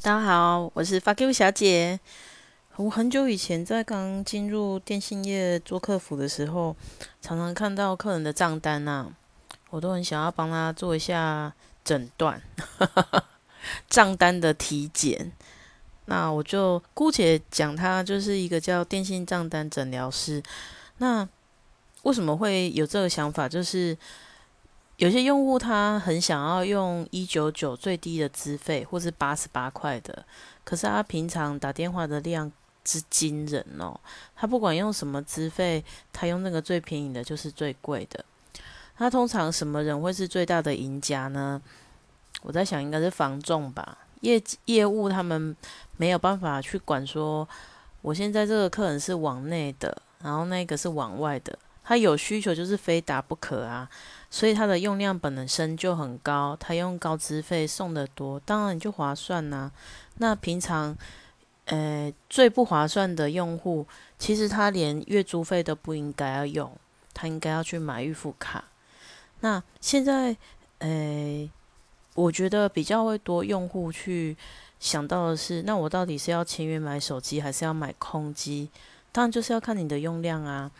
大家好，我是发 Q 小姐。我很久以前在刚进入电信业做客服的时候，常常看到客人的账单啊，我都很想要帮他做一下诊断，账单的体检。那我就姑且讲他就是一个叫电信账单诊疗师。那为什么会有这个想法？就是有些用户他很想要用一九九最低的资费，或是八十八块的，可是他平常打电话的量之惊人哦，他不管用什么资费，他用那个最便宜的就是最贵的。他通常什么人会是最大的赢家呢？我在想应该是房仲吧，业业务他们没有办法去管说，我现在这个客人是往内的，然后那个是往外的，他有需求就是非打不可啊。所以它的用量本身就很高，他用高资费送的多，当然就划算呐。那平常，呃，最不划算的用户，其实他连月租费都不应该要用，他应该要去买预付卡。那现在，呃，我觉得比较会多用户去想到的是，那我到底是要签约买手机，还是要买空机？当然就是要看你的用量啊。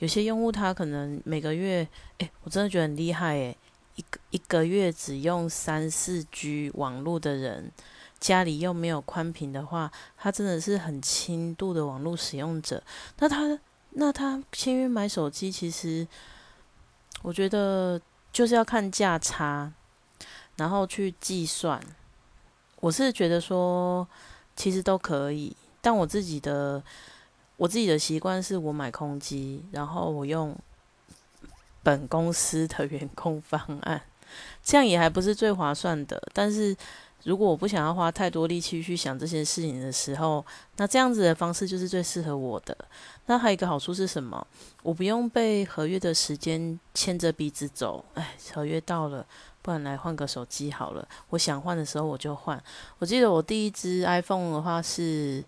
有些用户他可能每个月，哎，我真的觉得很厉害哎，一个一个月只用三四 G 网络的人，家里又没有宽频的话，他真的是很轻度的网络使用者。那他那他签约买手机，其实我觉得就是要看价差，然后去计算。我是觉得说，其实都可以，但我自己的。我自己的习惯是我买空机，然后我用本公司的员工方案，这样也还不是最划算的。但是如果我不想要花太多力气去想这些事情的时候，那这样子的方式就是最适合我的。那还有一个好处是什么？我不用被合约的时间牵着鼻子走。哎，合约到了，不然来换个手机好了。我想换的时候我就换。我记得我第一只 iPhone 的话是。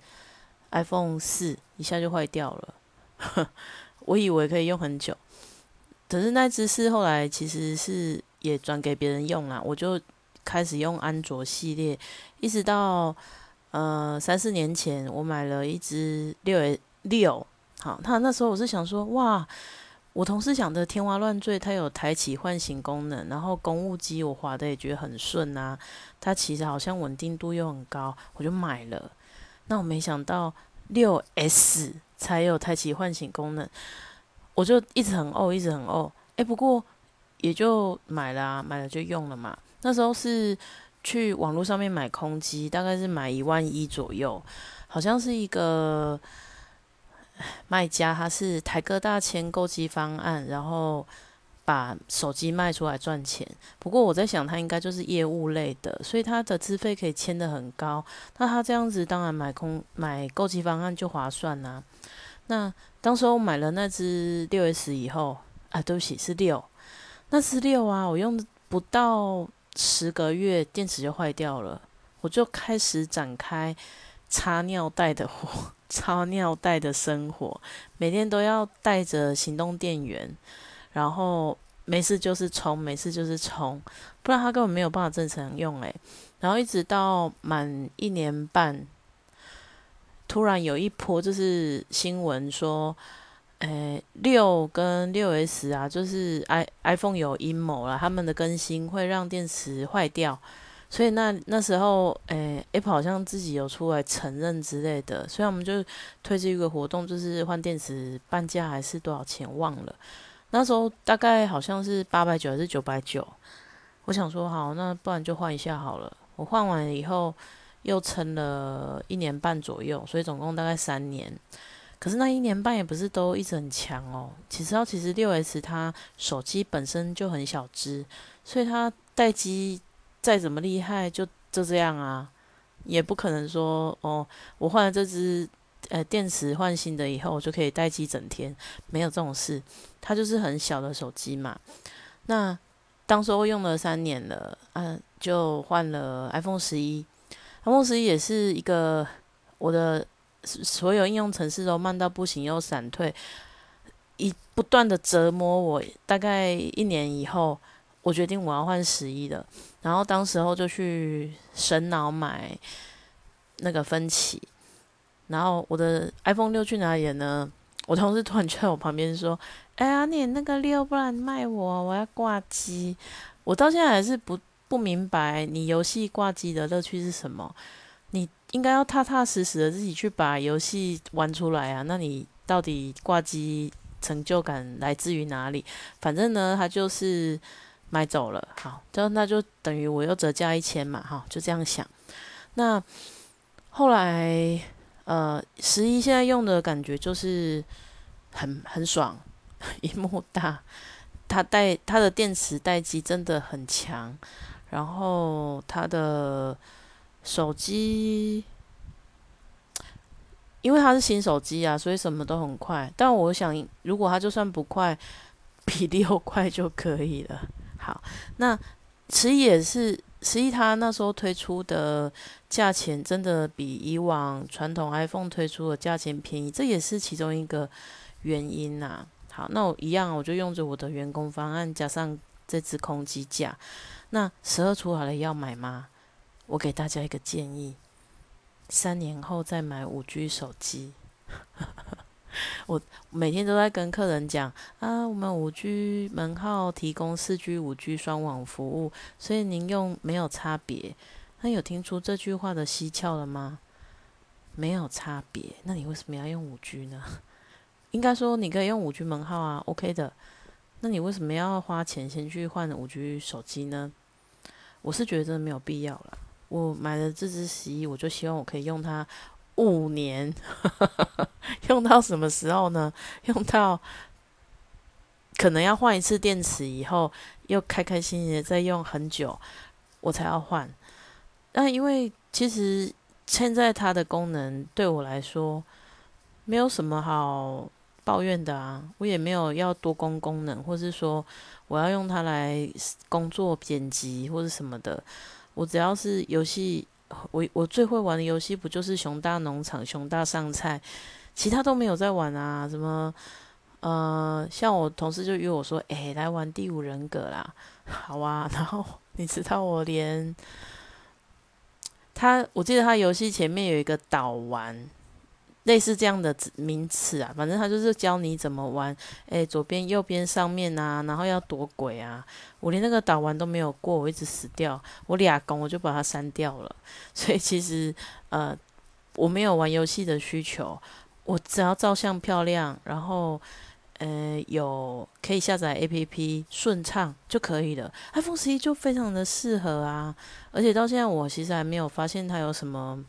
iPhone 四一下就坏掉了，我以为可以用很久，可是那只是后来其实是也转给别人用啦，我就开始用安卓系列，一直到呃三四年前我买了一只六 S 六，好，那那时候我是想说，哇，我同事讲的天花乱坠，它有抬起唤醒功能，然后公务机我滑的也觉得很顺啊，它其实好像稳定度又很高，我就买了。那我没想到六 S 才有抬起唤醒功能，我就一直很哦，一直很哦。哎，不过也就买了，买了就用了嘛。那时候是去网络上面买空机，大概是买一万一左右，好像是一个卖家，他是台哥大签购机方案，然后。把手机卖出来赚钱，不过我在想，他应该就是业务类的，所以他的资费可以签的很高。那他这样子，当然买空买购机方案就划算啦。那当时我买了那只六 S 以后，啊，对不起，是六，那是六啊，我用不到十个月，电池就坏掉了，我就开始展开插尿袋的活，插尿袋的生活，每天都要带着行动电源。然后没事就是充，没事就是充，不然他根本没有办法正常用诶。然后一直到满一年半，突然有一波就是新闻说，诶六跟六 S 啊，就是 i iPhone 有阴谋了，他们的更新会让电池坏掉，所以那那时候诶 Apple 好像自己有出来承认之类的，所以我们就推这一个活动，就是换电池半价还是多少钱忘了。那时候大概好像是八百九还是九百九，我想说好，那不然就换一下好了。我换完以后又撑了一年半左右，所以总共大概三年。可是那一年半也不是都一直很强哦。其实要其实六 S 它手机本身就很小只，所以它待机再怎么厉害就就这样啊，也不可能说哦，我换了这只。呃，电池换新的以后，我就可以待机整天，没有这种事。它就是很小的手机嘛。那当时候用了三年了，嗯，就换了 iPhone 十一。iPhone 十一也是一个我的所有应用程式都慢到不行又闪退，一不断的折磨我。大概一年以后，我决定我要换十一的。然后当时候就去神脑买。那个分歧。然后我的 iPhone 六去哪里了呢？我同事突然就在我旁边说：“哎呀，你那个六，不然卖我，我要挂机。”我到现在还是不不明白，你游戏挂机的乐趣是什么？你应该要踏踏实实的自己去把游戏玩出来啊！那你到底挂机成就感来自于哪里？反正呢，他就是买走了，好，就那就等于我又折价一千嘛，哈，就这样想。那后来。呃，十一现在用的感觉就是很很爽，一幕大，它带它的电池待机真的很强，然后它的手机，因为它是新手机啊，所以什么都很快。但我想，如果它就算不快，比 六快就可以了。好，那十一也是。十一，它那时候推出的价钱真的比以往传统 iPhone 推出的价钱便宜，这也是其中一个原因呐。好，那我一样，我就用着我的员工方案加上这支空机架。那十二出好了要买吗？我给大家一个建议：三年后再买五 G 手机。我每天都在跟客人讲啊，我们五 G 门号提供四 G、五 G 双网服务，所以您用没有差别。那有听出这句话的蹊跷了吗？没有差别，那你为什么要用五 G 呢？应该说你可以用五 G 门号啊，OK 的。那你为什么要花钱先去换五 G 手机呢？我是觉得真的没有必要了。我买了这支十一，我就希望我可以用它。五年 用到什么时候呢？用到可能要换一次电池以后，又开开心心的再用很久，我才要换。那因为其实现在它的功能对我来说没有什么好抱怨的啊，我也没有要多功功能，或是说我要用它来工作剪辑或者什么的，我只要是游戏。我我最会玩的游戏不就是熊大农场、熊大上菜，其他都没有在玩啊。什么呃，像我同事就约我说：“哎，来玩第五人格啦。”好啊。然后你知道我连他，我记得他游戏前面有一个导玩。类似这样的名词啊，反正他就是教你怎么玩，诶，左边、右边、上面啊，然后要躲鬼啊。我连那个导完都没有过，我一直死掉。我俩攻我就把它删掉了。所以其实呃，我没有玩游戏的需求，我只要照相漂亮，然后呃有可以下载 APP 顺畅就可以了。iPhone 十一就非常的适合啊，而且到现在我其实还没有发现它有什么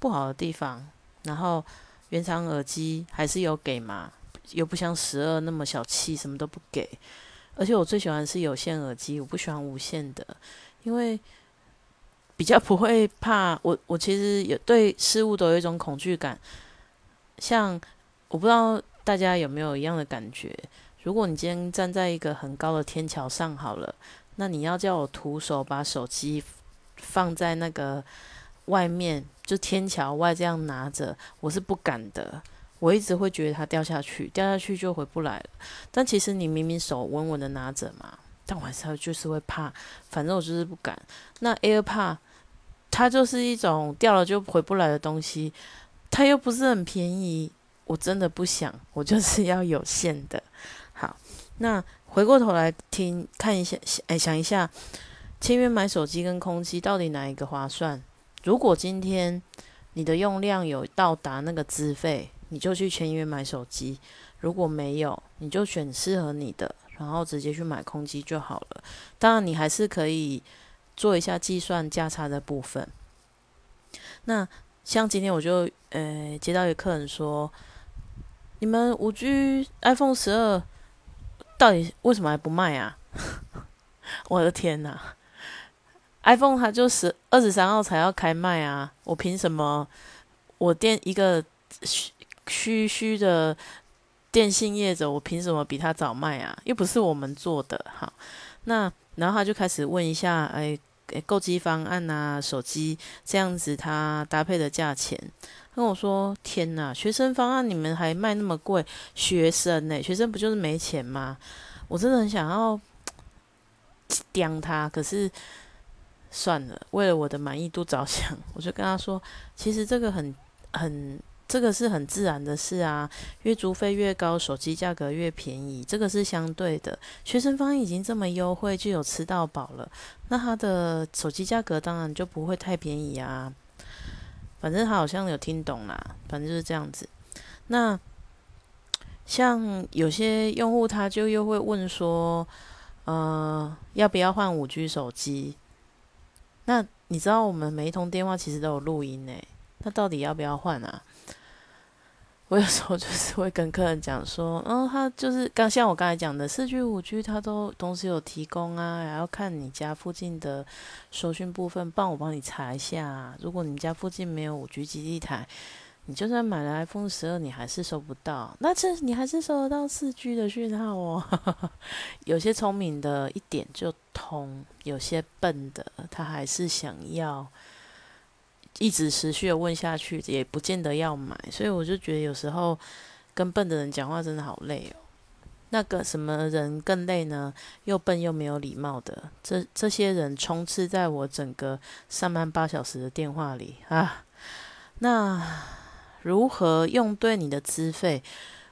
不好的地方。然后原厂耳机还是有给嘛，又不像十二那么小气，什么都不给。而且我最喜欢是有线耳机，我不喜欢无线的，因为比较不会怕。我我其实有对事物都有一种恐惧感。像我不知道大家有没有一样的感觉？如果你今天站在一个很高的天桥上好了，那你要叫我徒手把手机放在那个外面。就天桥外这样拿着，我是不敢的。我一直会觉得它掉下去，掉下去就回不来了。但其实你明明手稳稳的拿着嘛，但我还是就是会怕。反正我就是不敢。那 AirPod 它就是一种掉了就回不来的东西，它又不是很便宜，我真的不想，我就是要有线的。好，那回过头来听看一下，哎，想一下，签约买手机跟空机到底哪一个划算？如果今天你的用量有到达那个资费，你就去签约买手机；如果没有，你就选适合你的，然后直接去买空机就好了。当然，你还是可以做一下计算价差的部分。那像今天我就呃接到一个客人说：“你们五 G iPhone 十二到底为什么还不卖啊？” 我的天哪！iPhone 它就是二十三号才要开卖啊！我凭什么？我电一个虚虚虚的电信业者，我凭什么比他早卖啊？又不是我们做的，哈。那然后他就开始问一下，哎，购机方案啊，手机这样子，他搭配的价钱，跟我说：天哪，学生方案你们还卖那么贵？学生呢？学生不就是没钱吗？我真的很想要 刁他，可是。算了，为了我的满意度着想，我就跟他说，其实这个很很。这个是很自然的事啊，月租费越高，手机价格越便宜，这个是相对的。学生方已经这么优惠，就有吃到饱了，那他的手机价格当然就不会太便宜啊。反正他好像有听懂啦，反正就是这样子。那像有些用户他就又会问说，呃，要不要换五 G 手机？那你知道我们每一通电话其实都有录音呢，那到底要不要换啊？我有时候就是会跟客人讲说，嗯，他就是刚像我刚才讲的四 G、五 G，他都同时有提供啊，然后看你家附近的收讯部分，帮我帮你查一下。如果你家附近没有五 G 基地台，你就算买了 iPhone 十二，你还是收不到。那这你还是收得到四 G 的讯号哦。有些聪明的一点就通，有些笨的他还是想要。一直持续的问下去，也不见得要买，所以我就觉得有时候跟笨的人讲话真的好累哦。那个什么人更累呢？又笨又没有礼貌的，这这些人充斥在我整个上班八小时的电话里啊。那如何用对你的资费？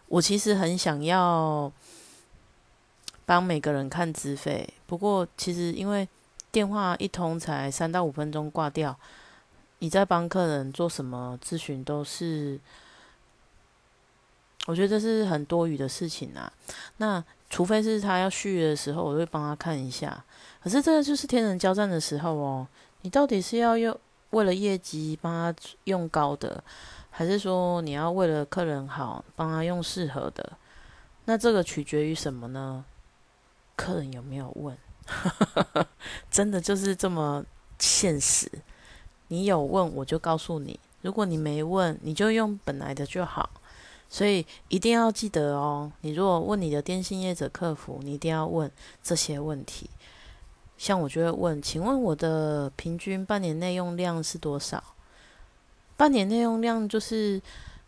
我其实很想要帮每个人看资费，不过其实因为电话一通才三到五分钟挂掉。你在帮客人做什么咨询都是，我觉得这是很多余的事情啊。那除非是他要续约的时候，我会帮他看一下。可是这个就是天人交战的时候哦，你到底是要用为了业绩帮他用高的，还是说你要为了客人好帮他用适合的？那这个取决于什么呢？客人有没有问？真的就是这么现实。你有问我就告诉你，如果你没问，你就用本来的就好。所以一定要记得哦，你如果问你的电信业者客服，你一定要问这些问题。像我就会问，请问我的平均半年内用量是多少？半年内用量就是，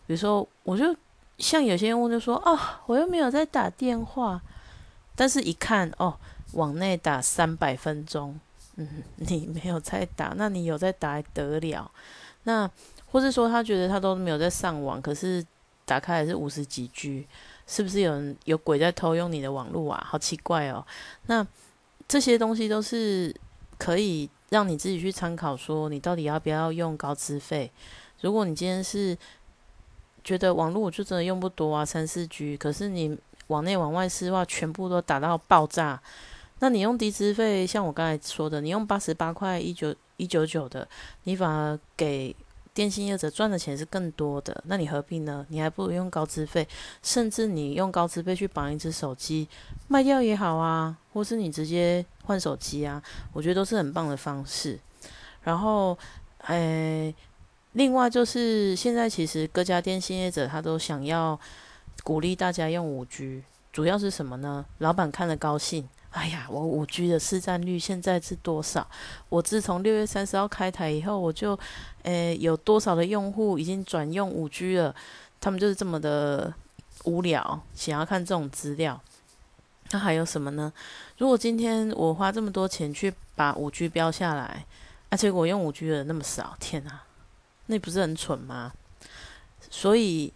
比如说，我就像有些用户就说，哦，我又没有在打电话，但是一看哦，往内打三百分钟。嗯，你没有在打，那你有在打还得了？那或是说他觉得他都没有在上网，可是打开还是五十几 G，是不是有人有鬼在偷用你的网络啊？好奇怪哦。那这些东西都是可以让你自己去参考，说你到底要不要用高资费？如果你今天是觉得网络我就真的用不多啊，三四 G，可是你往内往外丝话全部都打到爆炸。那你用低资费，像我刚才说的，你用八十八块一九一九九的，你反而给电信业者赚的钱是更多的。那你何必呢？你还不如用高资费，甚至你用高资费去绑一只手机卖掉也好啊，或是你直接换手机啊，我觉得都是很棒的方式。然后，诶，另外就是现在其实各家电信业者他都想要鼓励大家用五 G，主要是什么呢？老板看了高兴。哎呀，我五 G 的市占率现在是多少？我自从六月三十号开台以后，我就，诶，有多少的用户已经转用五 G 了？他们就是这么的无聊，想要看这种资料。那还有什么呢？如果今天我花这么多钱去把五 G 标下来，而且我用五 G 的那么少，天哪，那不是很蠢吗？所以。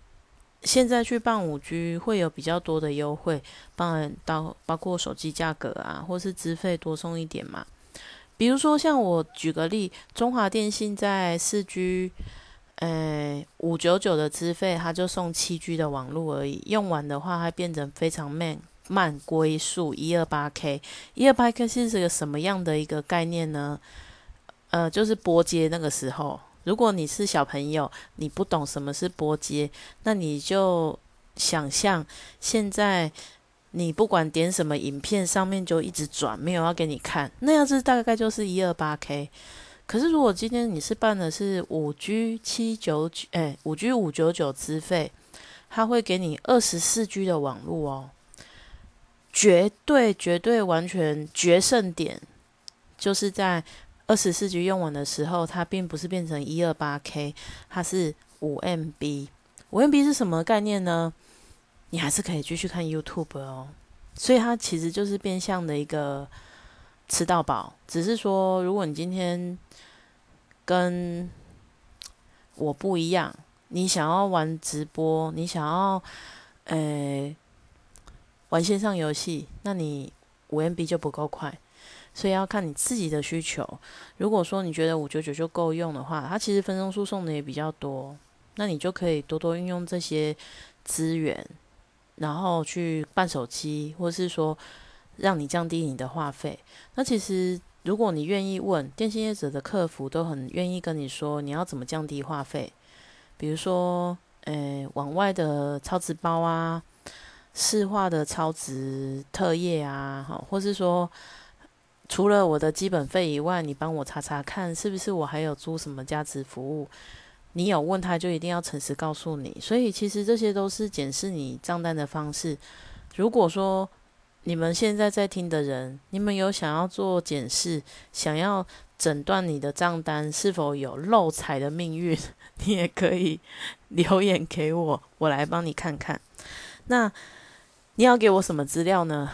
现在去办五 G 会有比较多的优惠，当然到包括手机价格啊，或是资费多送一点嘛。比如说像我举个例，中华电信在四 G，呃五九九的资费，它就送七 G 的网络而已。用完的话，它变成非常慢慢归速一二八 K，一二八 K 是这个什么样的一个概念呢？呃，就是拨接那个时候。如果你是小朋友，你不懂什么是拨接，那你就想象现在你不管点什么影片，上面就一直转，没有要给你看，那样子大概就是一二八 K。可是如果今天你是办的是五 G 七九九，哎，五 G 五九九资费，它会给你二十四 G 的网络哦，绝对绝对完全决胜点就是在。二十四 G 用完的时候，它并不是变成一二八 K，它是五 MB。五 MB 是什么概念呢？你还是可以继续看 YouTube 哦。所以它其实就是变相的一个吃到饱，只是说如果你今天跟我不一样，你想要玩直播，你想要呃玩线上游戏，那你五 MB 就不够快。所以要看你自己的需求。如果说你觉得五九九就够用的话，它其实分钟数送的也比较多，那你就可以多多运用这些资源，然后去办手机，或是说让你降低你的话费。那其实如果你愿意问，电信业者的客服都很愿意跟你说你要怎么降低话费，比如说，诶，往外的超值包啊，市话的超值特业啊，好，或是说。除了我的基本费以外，你帮我查查看，是不是我还有租什么价值服务？你有问他就一定要诚实告诉你。所以其实这些都是检视你账单的方式。如果说你们现在在听的人，你们有想要做检视，想要诊断你的账单是否有漏财的命运，你也可以 留言给我，我来帮你看看。那你要给我什么资料呢？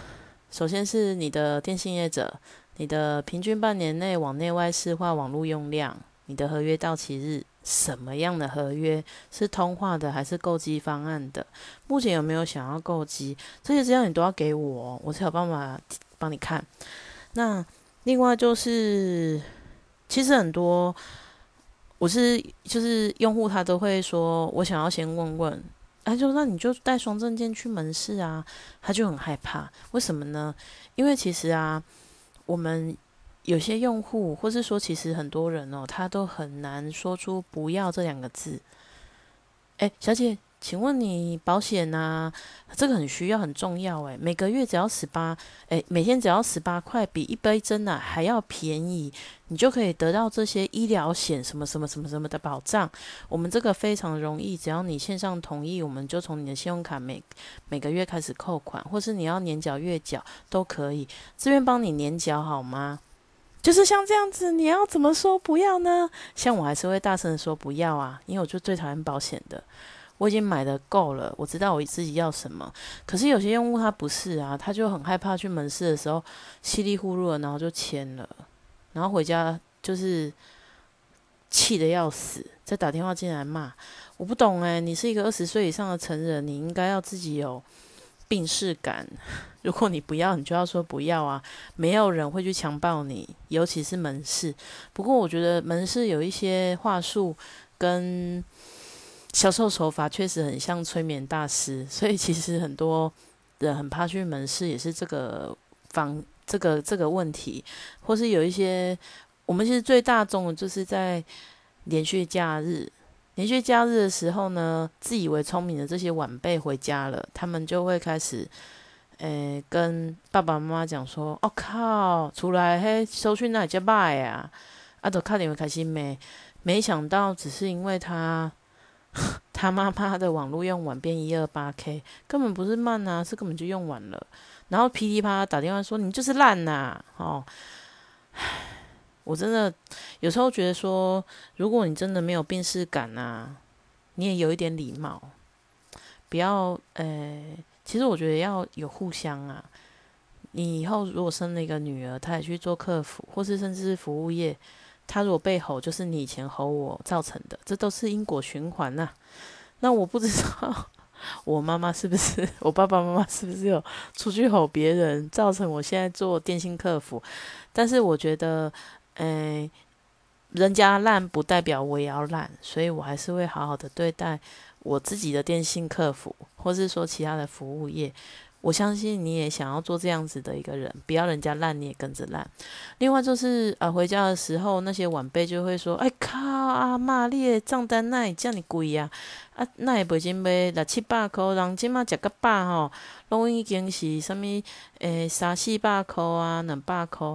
首先是你的电信业者。你的平均半年内往内外市化网络用量，你的合约到期日，什么样的合约是通话的还是购机方案的？目前有没有想要购机？这些资料你都要给我，我才有办法帮你看。那另外就是，其实很多我是就是用户他都会说，我想要先问问，他就那你就带双证件去门市啊，他就很害怕，为什么呢？因为其实啊。我们有些用户，或是说，其实很多人哦，他都很难说出“不要”这两个字。哎，小姐。请问你保险呐？这个很需要，很重要诶，每个月只要十八，诶，每天只要十八块，比一杯真奶还要便宜，你就可以得到这些医疗险什么什么什么什么的保障。我们这个非常容易，只要你线上同意，我们就从你的信用卡每每个月开始扣款，或是你要年缴月缴都可以，自愿帮你年缴好吗？就是像这样子，你要怎么说不要呢？像我还是会大声的说不要啊，因为我就最讨厌保险的。我已经买的够了，我知道我自己要什么。可是有些用户他不是啊，他就很害怕去门市的时候稀里糊涂的，然后就签了，然后回家就是气得要死，再打电话进来骂。我不懂诶，你是一个二十岁以上的成人，你应该要自己有病视感。如果你不要，你就要说不要啊，没有人会去强暴你，尤其是门市。不过我觉得门市有一些话术跟。销售手法确实很像催眠大师，所以其实很多人很怕去门市，也是这个方这个这个问题，或是有一些我们其实最大众的就是在连续假日，连续假日的时候呢，自以为聪明的这些晚辈回家了，他们就会开始诶跟爸爸妈妈讲说：“哦靠，出来嘿，收去那里叫卖啊，啊都看你们开心没？没想到只是因为他。” 他妈妈的网络用完变一二八 K，根本不是慢啊，是根本就用完了。然后噼里啪啦打电话说你就是烂呐，哦，我真的有时候觉得说，如果你真的没有病视感呐，你也有一点礼貌，不要呃，其实我觉得要有互相啊。你以后如果生了一个女儿，她也去做客服，或是甚至是服务业。他如果被吼，就是你以前吼我造成的，这都是因果循环呐。那我不知道 我妈妈是不是，我爸爸妈妈是不是有出去吼别人，造成我现在做电信客服。但是我觉得，诶，人家烂不代表我也要烂，所以我还是会好好的对待我自己的电信客服，或是说其他的服务业。我相信你也想要做这样子的一个人，不要人家烂你也跟着烂。另外就是呃，回家的时候那些晚辈就会说：“哎靠，阿妈，你的账单那也这么贵呀？啊，那也不经买六七百块，人即马食个饱吼，拢已经是什么诶三四百块啊，两百块。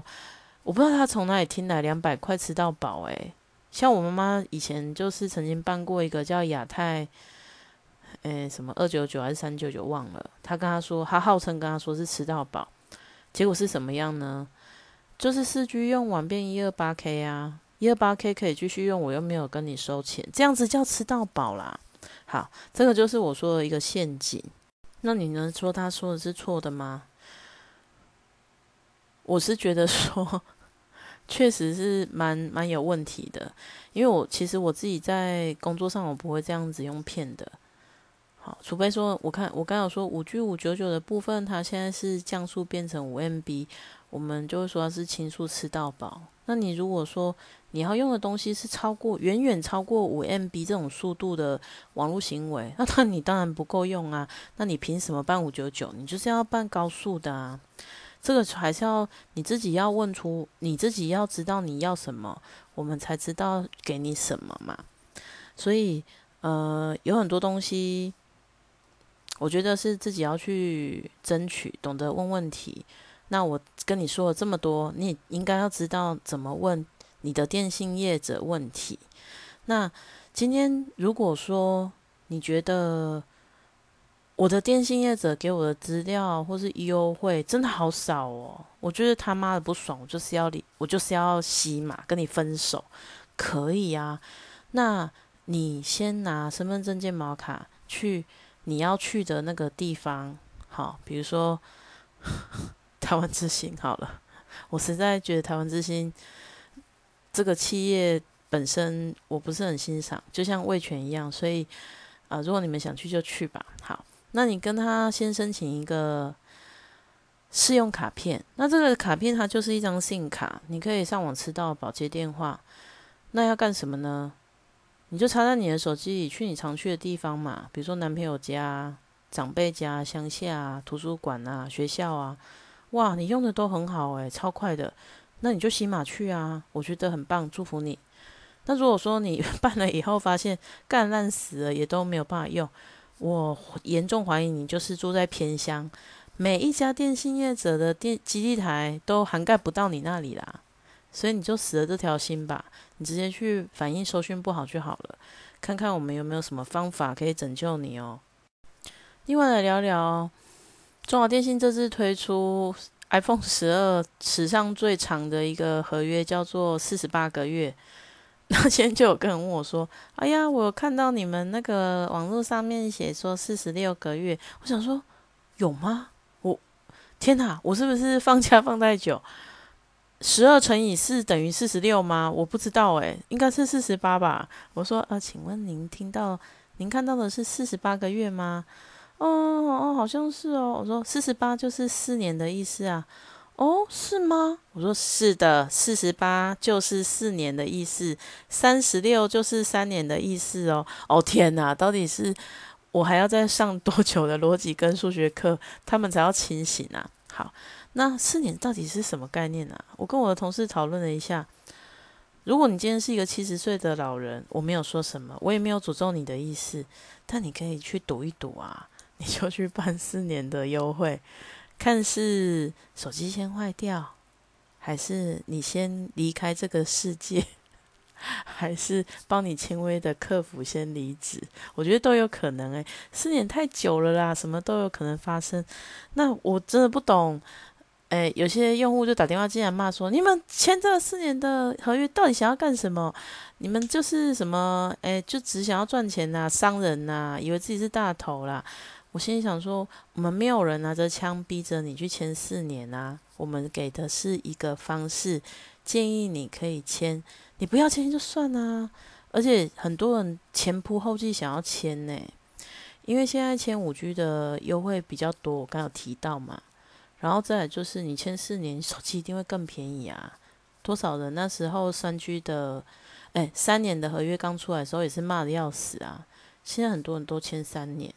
我不知道他从哪里听来两百块吃到饱诶。像我妈妈以前就是曾经办过一个叫亚太。诶，什么二九九还是三九九忘了？他跟他说，他号称跟他说是吃到饱，结果是什么样呢？就是四 G 用完变一二八 K 啊，一二八 K 可以继续用，我又没有跟你收钱，这样子叫吃到饱啦。好，这个就是我说的一个陷阱。那你能说他说的是错的吗？我是觉得说，确实是蛮蛮有问题的。因为我其实我自己在工作上，我不会这样子用骗的。好，除非说，我看我刚有说五 G 五九九的部分，它现在是降速变成五 MB，我们就会说它是轻速吃到饱。那你如果说你要用的东西是超过远远超过五 MB 这种速度的网络行为，那那你当然不够用啊。那你凭什么办五九九？你就是要办高速的啊。这个还是要你自己要问出，你自己要知道你要什么，我们才知道给你什么嘛。所以，呃，有很多东西，我觉得是自己要去争取，懂得问问题。那我跟你说了这么多，你应该要知道怎么问你的电信业者问题。那今天如果说你觉得，我的电信业者给我的资料或是优惠真的好少哦，我觉得他妈的不爽，我就是要离，我就是要洗码跟你分手，可以啊？那你先拿身份证件毛卡去你要去的那个地方，好，比如说 台湾之星好了，我实在觉得台湾之星这个企业本身我不是很欣赏，就像味全一样，所以啊，如果你们想去就去吧，好。那你跟他先申请一个试用卡片，那这个卡片它就是一张信卡，你可以上网吃到保接电话。那要干什么呢？你就插在你的手机里，去你常去的地方嘛，比如说男朋友家、长辈家、乡下、图书馆啊、学校啊。哇，你用的都很好诶，超快的。那你就洗码去啊，我觉得很棒，祝福你。那如果说你 办了以后发现干烂死了，也都没有办法用。我严重怀疑你就是住在偏乡，每一家电信业者的电基地台都涵盖不到你那里啦，所以你就死了这条心吧，你直接去反映收讯不好就好了，看看我们有没有什么方法可以拯救你哦。另外来聊聊中华电信这次推出 iPhone 十二史上最长的一个合约，叫做四十八个月。那天就有个人问我说：“哎呀，我看到你们那个网络上面写说四十六个月，我想说有吗？我天哪，我是不是放假放太久？十二乘以四等于四十六吗？我不知道诶，应该是四十八吧。我说呃，请问您听到您看到的是四十八个月吗？哦哦，好像是哦。我说四十八就是四年的意思啊。”哦，是吗？我说是的，四十八就是四年的意思，三十六就是三年的意思哦。哦天哪，到底是我还要再上多久的逻辑跟数学课，他们才要清醒啊？好，那四年到底是什么概念啊？我跟我的同事讨论了一下，如果你今天是一个七十岁的老人，我没有说什么，我也没有诅咒你的意思，但你可以去赌一赌啊，你就去办四年的优惠。看是手机先坏掉，还是你先离开这个世界，还是帮你轻微的客服先离职？我觉得都有可能诶，四年太久了啦，什么都有可能发生。那我真的不懂，诶，有些用户就打电话进来骂说：“你们签这四年的合约到底想要干什么？你们就是什么？诶，就只想要赚钱呐，商人呐，以为自己是大头啦。”我心里想说，我们没有人拿着枪逼着你去签四年啊，我们给的是一个方式，建议你可以签，你不要签就算啦。而且很多人前仆后继想要签呢，因为现在签五 G 的优惠比较多，我刚有提到嘛。然后再就是你签四年，手机一定会更便宜啊。多少人那时候三 G 的，哎，三年的合约刚出来的时候也是骂的要死啊。现在很多人都签三年。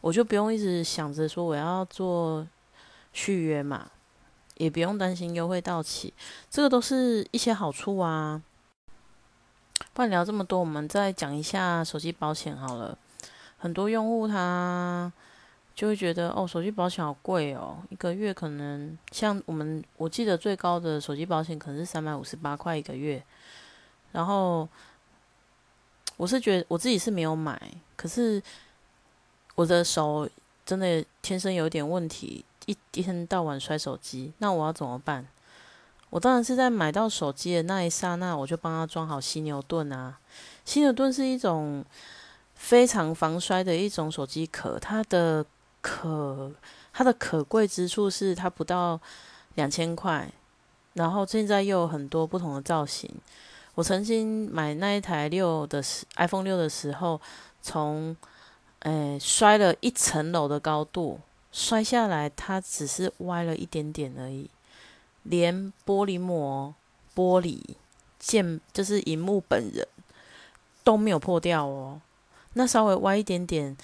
我就不用一直想着说我要做续约嘛，也不用担心优惠到期，这个都是一些好处啊。不然聊这么多，我们再讲一下手机保险好了。很多用户他就会觉得哦，手机保险好贵哦，一个月可能像我们我记得最高的手机保险可能是三百五十八块一个月。然后我是觉得我自己是没有买，可是。我的手真的天生有点问题，一天到晚摔手机，那我要怎么办？我当然是在买到手机的那一刹那，我就帮他装好犀牛盾啊。犀牛盾是一种非常防摔的一种手机壳，它的可它的可贵之处是它不到两千块，然后现在又有很多不同的造型。我曾经买那一台六的时 iPhone 六的时候，从诶摔了一层楼的高度摔下来，它只是歪了一点点而已，连玻璃膜、玻璃键就是荧幕本人都没有破掉哦。那稍微歪一点点，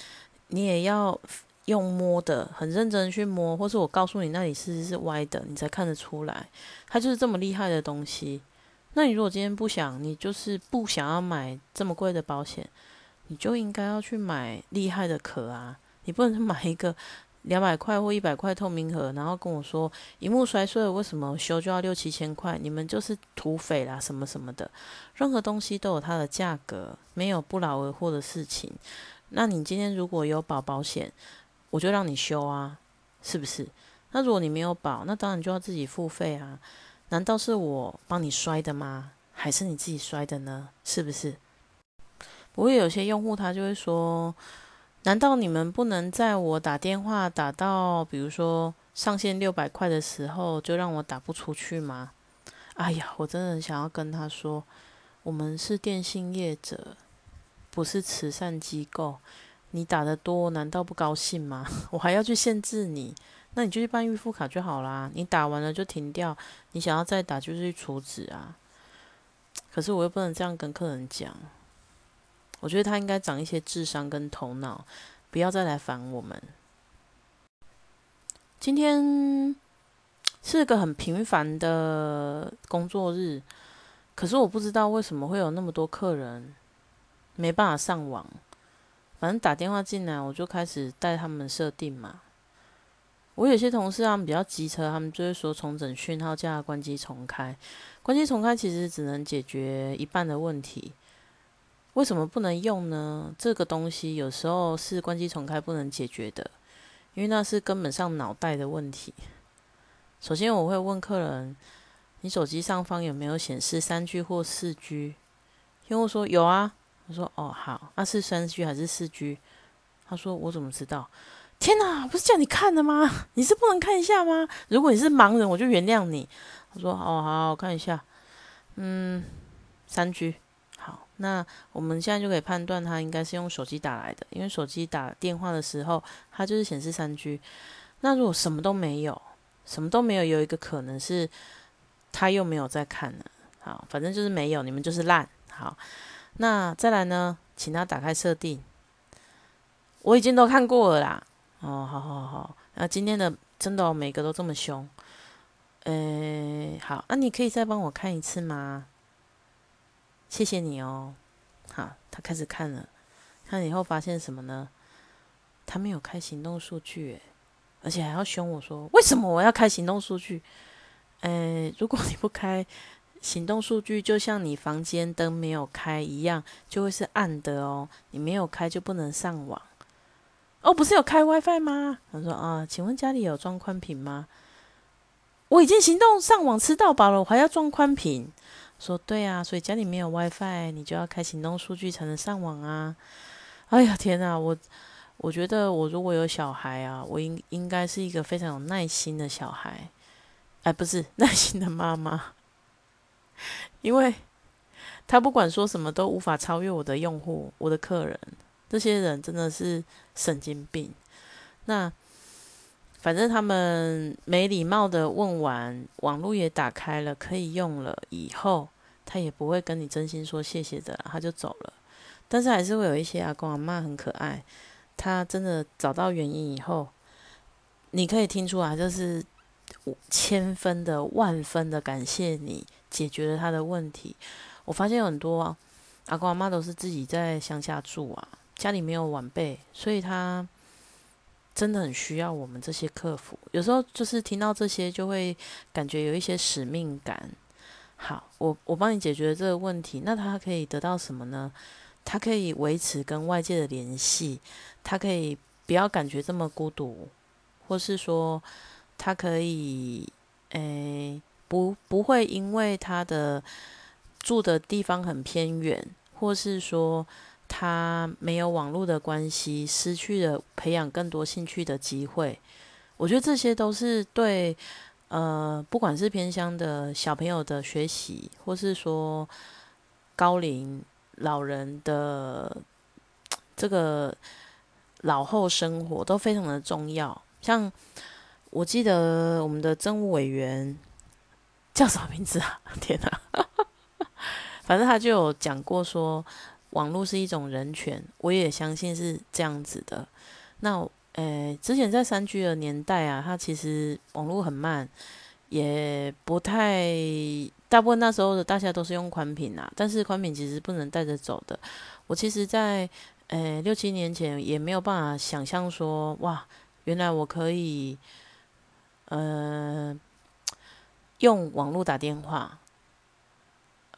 你也要用摸的，很认真去摸，或是我告诉你那里是是歪的，你才看得出来，它就是这么厉害的东西。那你如果今天不想，你就是不想要买这么贵的保险，你就应该要去买厉害的壳啊！你不能买一个两百块或一百块透明盒，然后跟我说荧幕摔碎了，为什么修就要六七千块？你们就是土匪啦，什么什么的。任何东西都有它的价格，没有不劳而获的事情。那你今天如果有保保险，我就让你修啊，是不是？那如果你没有保，那当然就要自己付费啊。难道是我帮你摔的吗？还是你自己摔的呢？是不是？不过有些用户他就会说：“难道你们不能在我打电话打到，比如说上限六百块的时候，就让我打不出去吗？”哎呀，我真的很想要跟他说：“我们是电信业者，不是慈善机构。你打的多，难道不高兴吗？我还要去限制你？”那你就去办预付卡就好啦，你打完了就停掉，你想要再打就是去储值啊。可是我又不能这样跟客人讲，我觉得他应该长一些智商跟头脑，不要再来烦我们。今天是个很平凡的工作日，可是我不知道为什么会有那么多客人没办法上网，反正打电话进来我就开始带他们设定嘛。我有些同事他们比较机车，他们就会说重整讯号，叫他关机重开。关机重开其实只能解决一半的问题，为什么不能用呢？这个东西有时候是关机重开不能解决的，因为那是根本上脑袋的问题。首先我会问客人，你手机上方有没有显示三 G 或四 G？用户说有啊，我说哦好，那是三 G 还是四 G？他说我怎么知道？天哪，不是叫你看的吗？你是不能看一下吗？如果你是盲人，我就原谅你。他说：“哦，好，我看一下。嗯，三 G。好，那我们现在就可以判断他应该是用手机打来的，因为手机打电话的时候，它就是显示三 G。那如果什么都没有，什么都没有，有一个可能是他又没有在看呢。好，反正就是没有，你们就是烂。好，那再来呢，请他打开设定。我已经都看过了啦。”哦，好好好，那今天的真的每个都这么凶，诶，好，那你可以再帮我看一次吗？谢谢你哦。好，他开始看了，看了以后发现什么呢？他没有开行动数据，诶而且还要凶我说，为什么我要开行动数据？诶，如果你不开行动数据，就像你房间灯没有开一样，就会是暗的哦。你没有开就不能上网。哦，不是有开 WiFi 吗？他说啊，请问家里有装宽屏吗？我已经行动上网吃到饱了，我还要装宽屏？说对啊，所以家里没有 WiFi，你就要开行动数据才能上网啊。哎呀，天哪，我我觉得我如果有小孩啊，我应应该是一个非常有耐心的小孩，哎，不是 耐心的妈妈，因为他不管说什么都无法超越我的用户，我的客人。这些人真的是神经病。那反正他们没礼貌的问完，网络也打开了，可以用了以后，他也不会跟你真心说谢谢的，他就走了。但是还是会有一些阿公阿妈很可爱，他真的找到原因以后，你可以听出来，就是千分的万分的感谢你解决了他的问题。我发现很多阿公阿妈都是自己在乡下住啊。家里没有晚辈，所以他真的很需要我们这些客服。有时候就是听到这些，就会感觉有一些使命感。好，我我帮你解决这个问题，那他可以得到什么呢？他可以维持跟外界的联系，他可以不要感觉这么孤独，或是说他可以诶不不会因为他的住的地方很偏远，或是说。他没有网络的关系，失去了培养更多兴趣的机会。我觉得这些都是对呃，不管是偏乡的小朋友的学习，或是说高龄老人的这个老后生活，都非常的重要。像我记得我们的政务委员叫什么名字啊？天哪！反正他就有讲过说，网络是一种人权，我也相信是这样子的。那，呃，之前在三 G 的年代啊，它其实网络很慢，也不太，大部分那时候的大家都是用宽频啊，但是宽频其实不能带着走的。我其实，在呃六七年前也没有办法想象说，哇，原来我可以，呃，用网络打电话。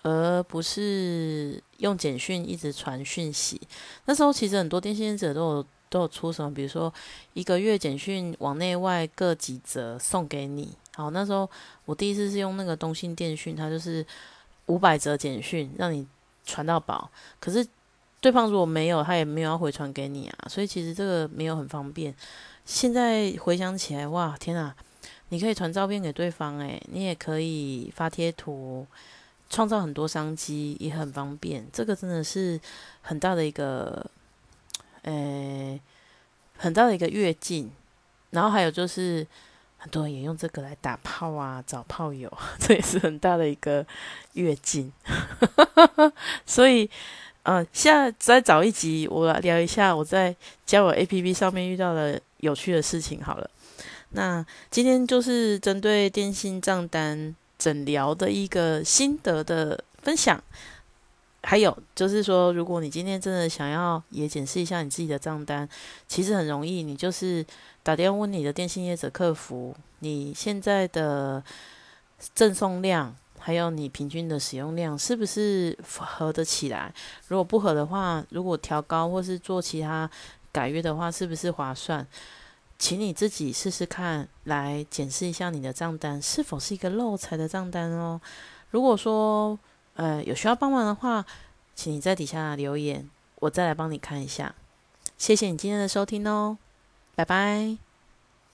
而不是用简讯一直传讯息。那时候其实很多电信者都有都有出什么，比如说一个月简讯往内外各几折送给你。好，那时候我第一次是用那个东信电讯，它就是五百折简讯让你传到宝。可是对方如果没有，他也没有要回传给你啊，所以其实这个没有很方便。现在回想起来，哇，天啊，你可以传照片给对方，诶，你也可以发贴图。创造很多商机也很方便，这个真的是很大的一个，呃，很大的一个跃进。然后还有就是，很多人也用这个来打炮啊，找炮友，这也是很大的一个跃进。所以，呃，现在再找一集，我聊一下我在交友 APP 上面遇到的有趣的事情好了。那今天就是针对电信账单。诊疗的一个心得的分享，还有就是说，如果你今天真的想要也检视一下你自己的账单，其实很容易，你就是打电话问你的电信业者客服，你现在的赠送量，还有你平均的使用量是不是合得起来？如果不合的话，如果调高或是做其他改约的话，是不是划算？请你自己试试看，来检视一下你的账单是否是一个漏财的账单哦。如果说呃有需要帮忙的话，请你在底下留言，我再来帮你看一下。谢谢你今天的收听哦，拜拜。